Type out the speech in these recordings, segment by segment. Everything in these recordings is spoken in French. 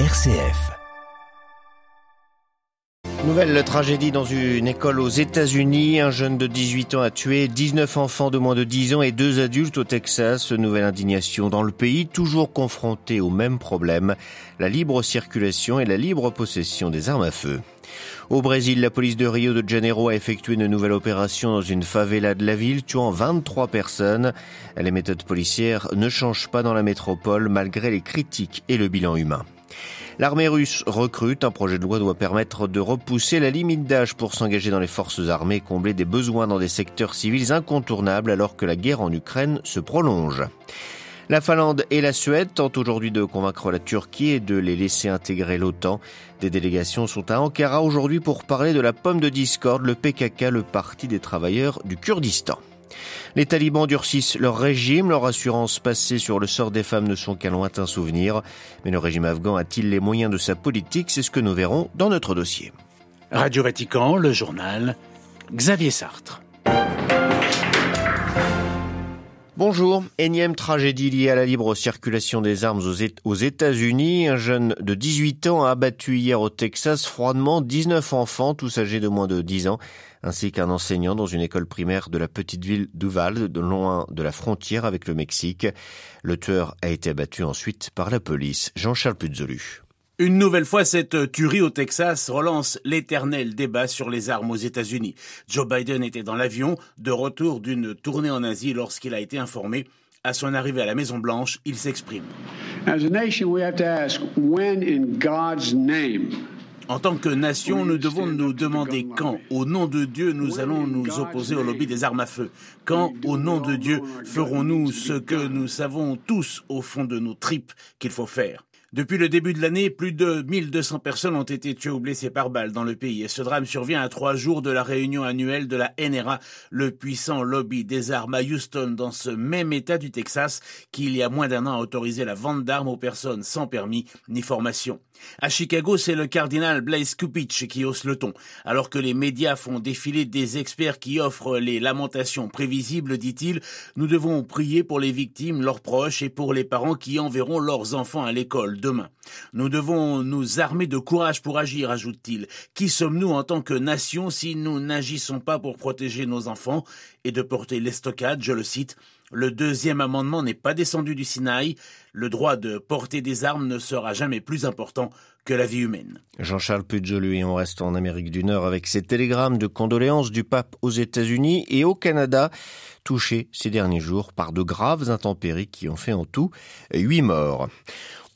RCF. Nouvelle tragédie dans une école aux États-Unis. Un jeune de 18 ans a tué 19 enfants de moins de 10 ans et deux adultes au Texas. Nouvelle indignation dans le pays, toujours confronté au même problème, la libre circulation et la libre possession des armes à feu. Au Brésil, la police de Rio de Janeiro a effectué une nouvelle opération dans une favela de la ville, tuant 23 personnes. Les méthodes policières ne changent pas dans la métropole malgré les critiques et le bilan humain. L'armée russe recrute. Un projet de loi doit permettre de repousser la limite d'âge pour s'engager dans les forces armées, combler des besoins dans des secteurs civils incontournables alors que la guerre en Ukraine se prolonge. La Finlande et la Suède tentent aujourd'hui de convaincre la Turquie et de les laisser intégrer l'OTAN. Des délégations sont à Ankara aujourd'hui pour parler de la pomme de discorde, le PKK, le Parti des travailleurs du Kurdistan. Les talibans durcissent leur régime, leur assurance passée sur le sort des femmes ne sont qu'un lointain souvenir. Mais le régime afghan a-t-il les moyens de sa politique? C'est ce que nous verrons dans notre dossier. Radio Vatican, le journal, Xavier Sartre. Bonjour. Énième tragédie liée à la libre circulation des armes aux États-Unis. Un jeune de 18 ans a abattu hier au Texas froidement 19 enfants, tous âgés de moins de 10 ans, ainsi qu'un enseignant dans une école primaire de la petite ville d'Uvalde, loin de la frontière avec le Mexique. Le tueur a été abattu ensuite par la police. Jean-Charles Puzolu. Une nouvelle fois, cette tuerie au Texas relance l'éternel débat sur les armes aux États-Unis. Joe Biden était dans l'avion, de retour d'une tournée en Asie lorsqu'il a été informé. À son arrivée à la Maison Blanche, il s'exprime. En tant que nation, nous devons nous demander quand, au nom de Dieu, nous allons nous opposer au lobby des armes à feu. Quand, au nom de Dieu, ferons-nous ce que nous savons tous au fond de nos tripes qu'il faut faire? Depuis le début de l'année, plus de 1200 personnes ont été tuées ou blessées par balles dans le pays. Et ce drame survient à trois jours de la réunion annuelle de la NRA, le puissant lobby des armes à Houston, dans ce même État du Texas, qui il y a moins d'un an a autorisé la vente d'armes aux personnes sans permis ni formation. À Chicago, c'est le cardinal Blaise Kupich qui hausse le ton. Alors que les médias font défiler des experts qui offrent les lamentations prévisibles, dit-il, nous devons prier pour les victimes, leurs proches et pour les parents qui enverront leurs enfants à l'école demain. Nous devons nous armer de courage pour agir, ajoute-t-il. Qui sommes-nous en tant que nation si nous n'agissons pas pour protéger nos enfants et de porter l'estocade, je le cite, le deuxième amendement n'est pas descendu du Sinaï. Le droit de porter des armes ne sera jamais plus important que la vie humaine. Jean-Charles Pujolu et on reste en Amérique du Nord avec ces télégrammes de condoléances du pape aux États-Unis et au Canada, touchés ces derniers jours par de graves intempéries qui ont fait en tout huit morts.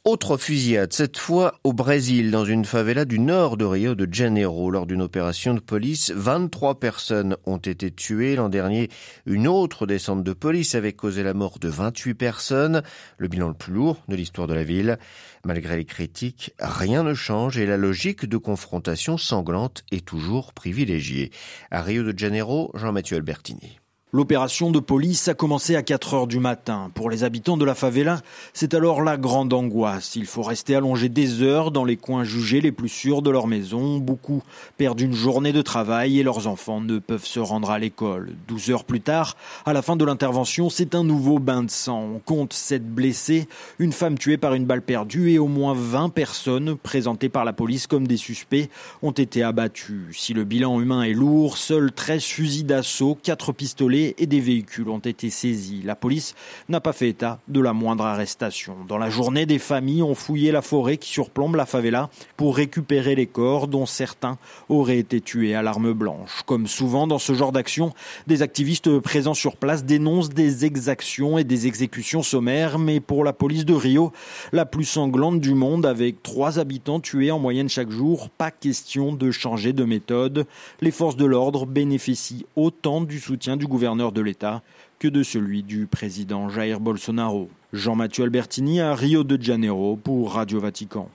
Autre fusillade, cette fois au Brésil, dans une favela du nord de Rio de Janeiro. Lors d'une opération de police, 23 personnes ont été tuées. L'an dernier, une autre descente de police avait causé la mort de 28 personnes. Le bilan le plus lourd de l'histoire de la ville. Malgré les critiques, rien ne change et la logique de confrontation sanglante est toujours privilégiée. À Rio de Janeiro, Jean-Mathieu Albertini. L'opération de police a commencé à 4 heures du matin. Pour les habitants de la favela, c'est alors la grande angoisse. Il faut rester allongé des heures dans les coins jugés les plus sûrs de leur maison. Beaucoup perdent une journée de travail et leurs enfants ne peuvent se rendre à l'école. 12 heures plus tard, à la fin de l'intervention, c'est un nouveau bain de sang. On compte 7 blessés, une femme tuée par une balle perdue et au moins 20 personnes présentées par la police comme des suspects ont été abattues. Si le bilan humain est lourd, seuls 13 fusils d'assaut, 4 pistolets et des véhicules ont été saisis. La police n'a pas fait état de la moindre arrestation. Dans la journée, des familles ont fouillé la forêt qui surplombe la favela pour récupérer les corps dont certains auraient été tués à l'arme blanche. Comme souvent dans ce genre d'action, des activistes présents sur place dénoncent des exactions et des exécutions sommaires, mais pour la police de Rio, la plus sanglante du monde avec trois habitants tués en moyenne chaque jour, pas question de changer de méthode. Les forces de l'ordre bénéficient autant du soutien du gouvernement de l'État que de celui du président Jair Bolsonaro. Jean-Mathieu Albertini à Rio de Janeiro pour Radio Vatican.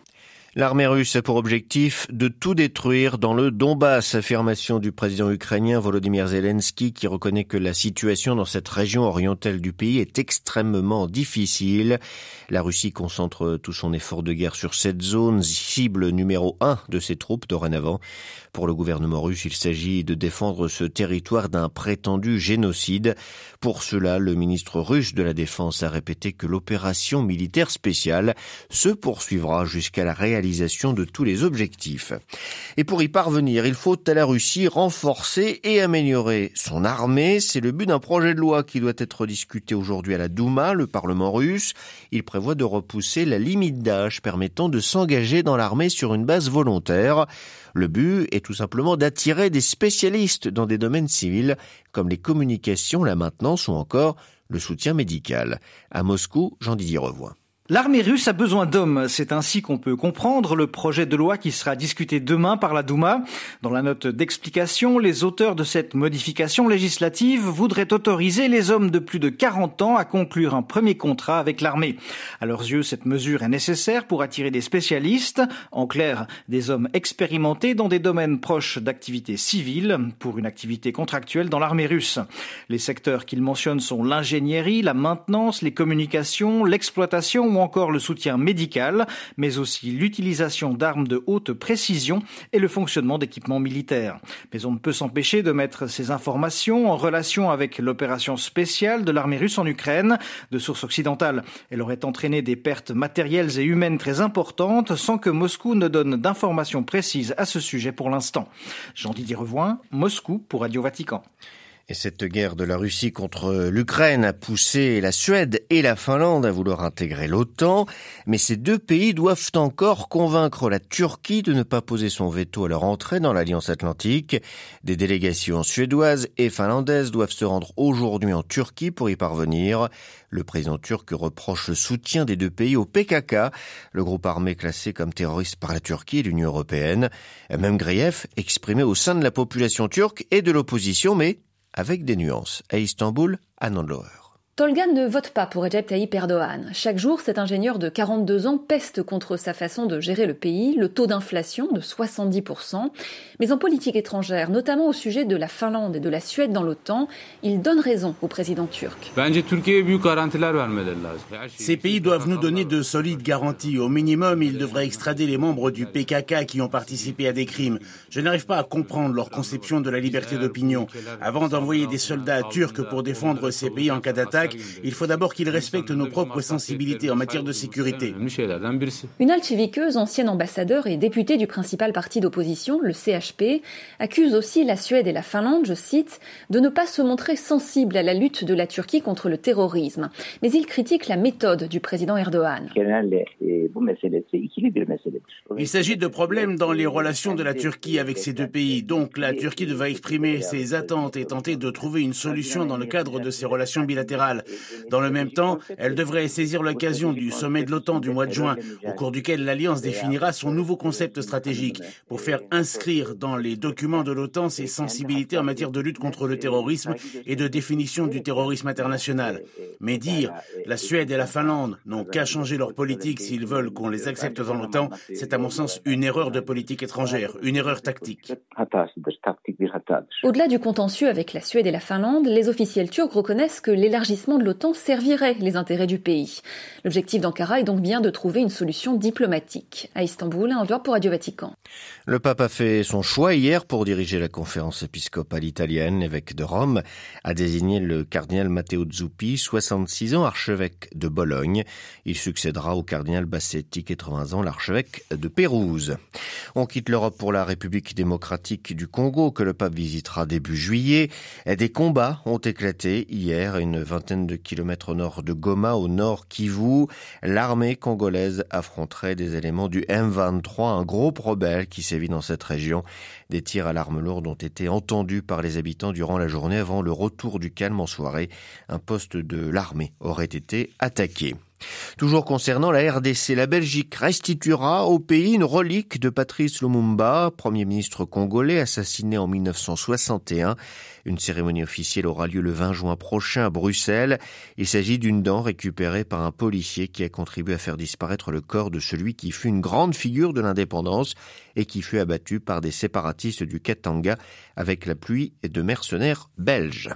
L'armée russe a pour objectif de tout détruire dans le Donbass, affirmation du président ukrainien Volodymyr Zelensky qui reconnaît que la situation dans cette région orientale du pays est extrêmement difficile. La Russie concentre tout son effort de guerre sur cette zone, cible numéro un de ses troupes dorénavant. Pour le gouvernement russe, il s'agit de défendre ce territoire d'un prétendu génocide. Pour cela, le ministre russe de la Défense a répété que l'opération militaire spéciale se poursuivra jusqu'à la réalisation de tous les objectifs. Et pour y parvenir, il faut à la Russie renforcer et améliorer son armée. C'est le but d'un projet de loi qui doit être discuté aujourd'hui à la Douma, le Parlement russe. Il prévoit de repousser la limite d'âge permettant de s'engager dans l'armée sur une base volontaire. Le but est tout simplement d'attirer des spécialistes dans des domaines civils comme les communications, la maintenance ou encore le soutien médical. À Moscou, Jean-Didier Revoin. L'armée russe a besoin d'hommes, c'est ainsi qu'on peut comprendre le projet de loi qui sera discuté demain par la Douma. Dans la note d'explication, les auteurs de cette modification législative voudraient autoriser les hommes de plus de 40 ans à conclure un premier contrat avec l'armée. À leurs yeux, cette mesure est nécessaire pour attirer des spécialistes, en clair, des hommes expérimentés dans des domaines proches d'activités civiles pour une activité contractuelle dans l'armée russe. Les secteurs qu'ils mentionnent sont l'ingénierie, la maintenance, les communications, l'exploitation ou encore le soutien médical, mais aussi l'utilisation d'armes de haute précision et le fonctionnement d'équipements militaires. Mais on ne peut s'empêcher de mettre ces informations en relation avec l'opération spéciale de l'armée russe en Ukraine. De source occidentale, elle aurait entraîné des pertes matérielles et humaines très importantes sans que Moscou ne donne d'informations précises à ce sujet pour l'instant. Jean-Didier Revoin, Moscou pour Radio Vatican. Et cette guerre de la Russie contre l'Ukraine a poussé la Suède et la Finlande à vouloir intégrer l'OTAN, mais ces deux pays doivent encore convaincre la Turquie de ne pas poser son veto à leur entrée dans l'Alliance Atlantique. Des délégations suédoises et finlandaises doivent se rendre aujourd'hui en Turquie pour y parvenir. Le président turc reproche le soutien des deux pays au PKK, le groupe armé classé comme terroriste par la Turquie et l'Union européenne. Même grief exprimé au sein de la population turque et de l'opposition, mais avec des nuances. À Istanbul, à Nandlower. Tolga ne vote pas pour Recep Tayyip Erdogan. Chaque jour, cet ingénieur de 42 ans peste contre sa façon de gérer le pays, le taux d'inflation de 70%. Mais en politique étrangère, notamment au sujet de la Finlande et de la Suède dans l'OTAN, il donne raison au président turc. Ces pays doivent nous donner de solides garanties. Au minimum, ils devraient extrader les membres du PKK qui ont participé à des crimes. Je n'arrive pas à comprendre leur conception de la liberté d'opinion. Avant d'envoyer des soldats turcs pour défendre ces pays en cas d'attaque, il faut d'abord qu'ils respectent nos propres sensibilités en matière de sécurité. Une alchevikeuse, ancienne ambassadeur et députée du principal parti d'opposition, le CHP, accuse aussi la Suède et la Finlande, je cite, de ne pas se montrer sensibles à la lutte de la Turquie contre le terrorisme. Mais il critique la méthode du président Erdogan. Il s'agit de problèmes dans les relations de la Turquie avec ces deux pays. Donc la Turquie devrait exprimer ses attentes et tenter de trouver une solution dans le cadre de ses relations bilatérales. Dans le même temps, elle devrait saisir l'occasion du sommet de l'OTAN du mois de juin, au cours duquel l'Alliance définira son nouveau concept stratégique pour faire inscrire dans les documents de l'OTAN ses sensibilités en matière de lutte contre le terrorisme et de définition du terrorisme international. Mais dire la Suède et la Finlande n'ont qu'à changer leur politique s'ils veulent qu'on les accepte dans l'OTAN, c'est à mon sens une erreur de politique étrangère, une erreur tactique. Au-delà du contentieux avec la Suède et la Finlande, les officiels turcs reconnaissent que l'élargissement de l'OTAN servirait les intérêts du pays. L'objectif d'Ankara est donc bien de trouver une solution diplomatique. À Istanbul, un endroit pour Radio Vatican. Le pape a fait son choix hier pour diriger la conférence épiscopale italienne. L'évêque de Rome a désigné le cardinal Matteo Zuppi, 66 ans, archevêque de Bologne. Il succédera au cardinal Bassetti, 80 ans, l'archevêque de Pérouse. On quitte l'Europe pour la République démocratique du Congo que le pape visitera début juillet. Des combats ont éclaté hier à une vingtaine de kilomètres au nord de Goma, au nord Kivu. L'armée congolaise affronterait des éléments du M23, un groupe rebelle qui sévit dans cette région. Des tirs à l'arme lourde ont été entendus par les habitants durant la journée avant le retour du calme en soirée. Un poste de l'armée aurait été attaqué. Toujours concernant la RDC, la Belgique restituera au pays une relique de Patrice Lumumba, premier ministre congolais assassiné en 1961. Une cérémonie officielle aura lieu le 20 juin prochain à Bruxelles. Il s'agit d'une dent récupérée par un policier qui a contribué à faire disparaître le corps de celui qui fut une grande figure de l'indépendance et qui fut abattu par des séparatistes du Katanga avec la pluie de mercenaires belges.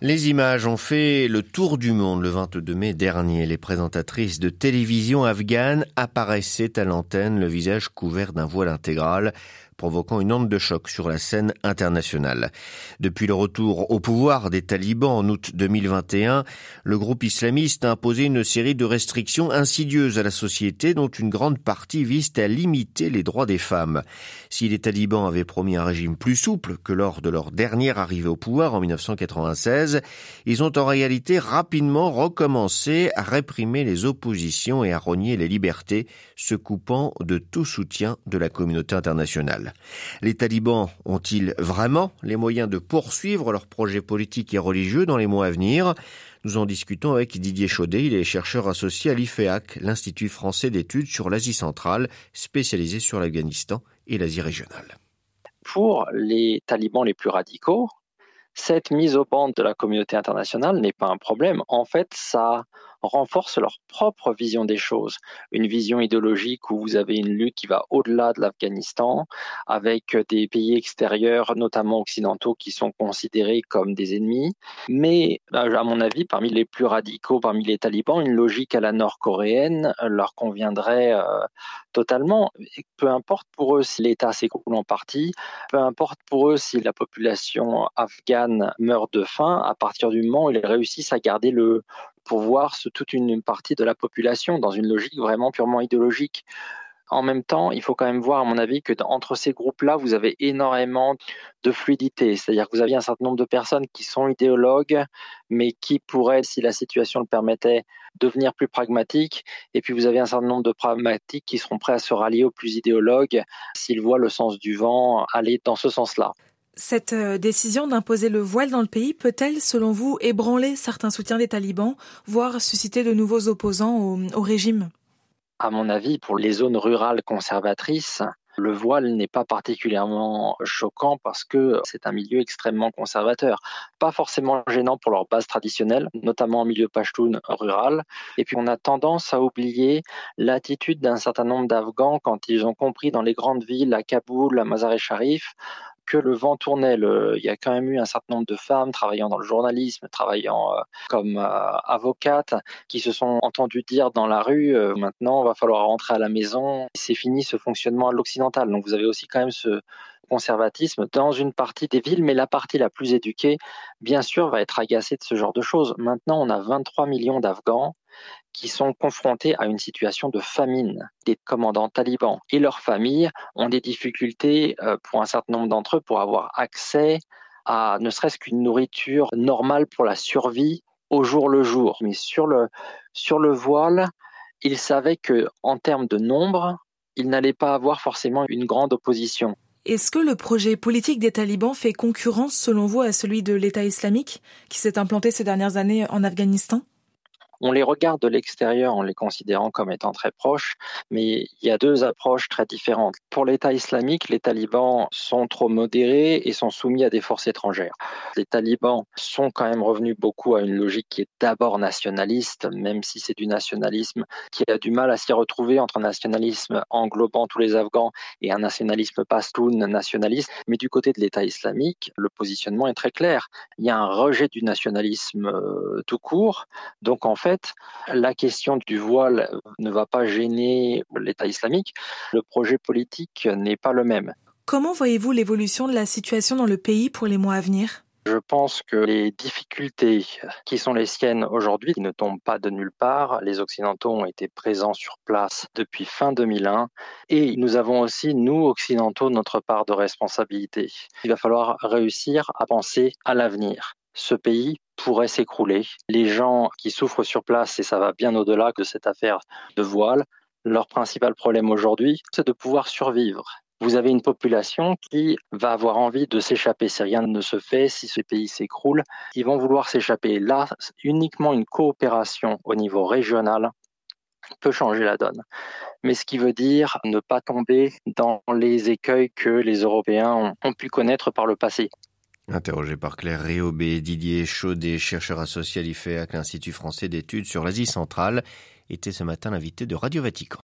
Les images ont fait le tour du monde le 22 mai dernier. Les présentatrices de télévision afghanes apparaissaient à l'antenne, le visage couvert d'un voile intégral provoquant une onde de choc sur la scène internationale. Depuis le retour au pouvoir des talibans en août 2021, le groupe islamiste a imposé une série de restrictions insidieuses à la société dont une grande partie vise à limiter les droits des femmes. Si les talibans avaient promis un régime plus souple que lors de leur dernière arrivée au pouvoir en 1996, ils ont en réalité rapidement recommencé à réprimer les oppositions et à rogner les libertés, se coupant de tout soutien de la communauté internationale. Les talibans ont-ils vraiment les moyens de poursuivre leurs projets politiques et religieux dans les mois à venir? Nous en discutons avec Didier Chaudet, il est chercheur associé à l'IFEAC, l'Institut français d'études sur l'Asie centrale, spécialisé sur l'Afghanistan et l'Asie régionale. Pour les talibans les plus radicaux, cette mise au banc de la communauté internationale n'est pas un problème. En fait, ça renforcent leur propre vision des choses. Une vision idéologique où vous avez une lutte qui va au-delà de l'Afghanistan, avec des pays extérieurs, notamment occidentaux, qui sont considérés comme des ennemis. Mais, à mon avis, parmi les plus radicaux, parmi les talibans, une logique à la nord-coréenne leur conviendrait euh, totalement. peu importe pour eux si l'État s'écroule en partie, peu importe pour eux si la population afghane meurt de faim, à partir du moment où ils réussissent à garder le, pour voir toute une partie de la population dans une logique vraiment purement idéologique. En même temps, il faut quand même voir, à mon avis, que entre ces groupes-là, vous avez énormément de fluidité. C'est-à-dire que vous avez un certain nombre de personnes qui sont idéologues, mais qui pourraient, si la situation le permettait, devenir plus pragmatiques. Et puis vous avez un certain nombre de pragmatiques qui seront prêts à se rallier aux plus idéologues s'ils voient le sens du vent aller dans ce sens-là. Cette euh, décision d'imposer le voile dans le pays peut-elle, selon vous, ébranler certains soutiens des talibans, voire susciter de nouveaux opposants au, régime? À mon avis, pour les zones rurales conservatrices, le voile n'est pas particulièrement choquant parce que c'est un milieu extrêmement conservateur. Pas forcément gênant pour leur base traditionnelle, notamment en milieu pashtun rural. Et puis on a tendance à oublier l'attitude d'un certain nombre d'Afghans quand ils ont compris dans les grandes villes, à Kaboul, à Mazar-e-Sharif, que le vent tournait. il y a quand même eu un certain nombre de femmes travaillant dans le journalisme, travaillant euh, comme euh, avocates, qui se sont entendues dire dans la rue euh, maintenant, il va falloir rentrer à la maison. C'est fini ce fonctionnement à l'occidental. Donc vous avez aussi quand même ce conservatisme dans une partie des villes, mais la partie la plus éduquée, bien sûr, va être agacée de ce genre de choses. Maintenant, on a 23 millions d'Afghans qui sont confrontés à une situation de famine. Des commandants talibans et leurs familles ont des difficultés euh, pour un certain nombre d'entre eux pour avoir accès à ne serait-ce qu'une nourriture normale pour la survie au jour le jour. Mais sur le, sur le voile, ils savaient que en termes de nombre, ils n'allaient pas avoir forcément une grande opposition. Est-ce que le projet politique des talibans fait concurrence, selon vous, à celui de l'État islamique, qui s'est implanté ces dernières années en Afghanistan? On les regarde de l'extérieur en les considérant comme étant très proches, mais il y a deux approches très différentes. Pour l'État islamique, les talibans sont trop modérés et sont soumis à des forces étrangères. Les talibans sont quand même revenus beaucoup à une logique qui est d'abord nationaliste, même si c'est du nationalisme qui a du mal à s'y retrouver entre un nationalisme englobant tous les Afghans et un nationalisme pastoun nationaliste. Mais du côté de l'État islamique, le positionnement est très clair. Il y a un rejet du nationalisme euh, tout court. Donc en fait, fait, la question du voile ne va pas gêner l'État islamique. Le projet politique n'est pas le même. Comment voyez-vous l'évolution de la situation dans le pays pour les mois à venir? Je pense que les difficultés qui sont les siennes aujourd'hui ne tombent pas de nulle part. Les Occidentaux ont été présents sur place depuis fin 2001 et nous avons aussi, nous, Occidentaux, notre part de responsabilité. Il va falloir réussir à penser à l'avenir. Ce pays pourrait s'écrouler. Les gens qui souffrent sur place, et ça va bien au-delà de cette affaire de voile, leur principal problème aujourd'hui, c'est de pouvoir survivre. vous avez une population qui va avoir envie de s'échapper. Si rien ne se fait, si ce pays s'écroule, ils vont vouloir s'échapper. Là, uniquement une coopération au niveau régional peut changer la donne. Mais ce qui veut dire ne pas tomber dans les écueils que les Européens ont, pu connaître par le passé. Interrogé par Claire Réaubé, Didier Chaudet, chercheur associé à l'IFEAC, l'Institut français d'études sur l'Asie centrale, était ce matin l'invité de Radio Vatican.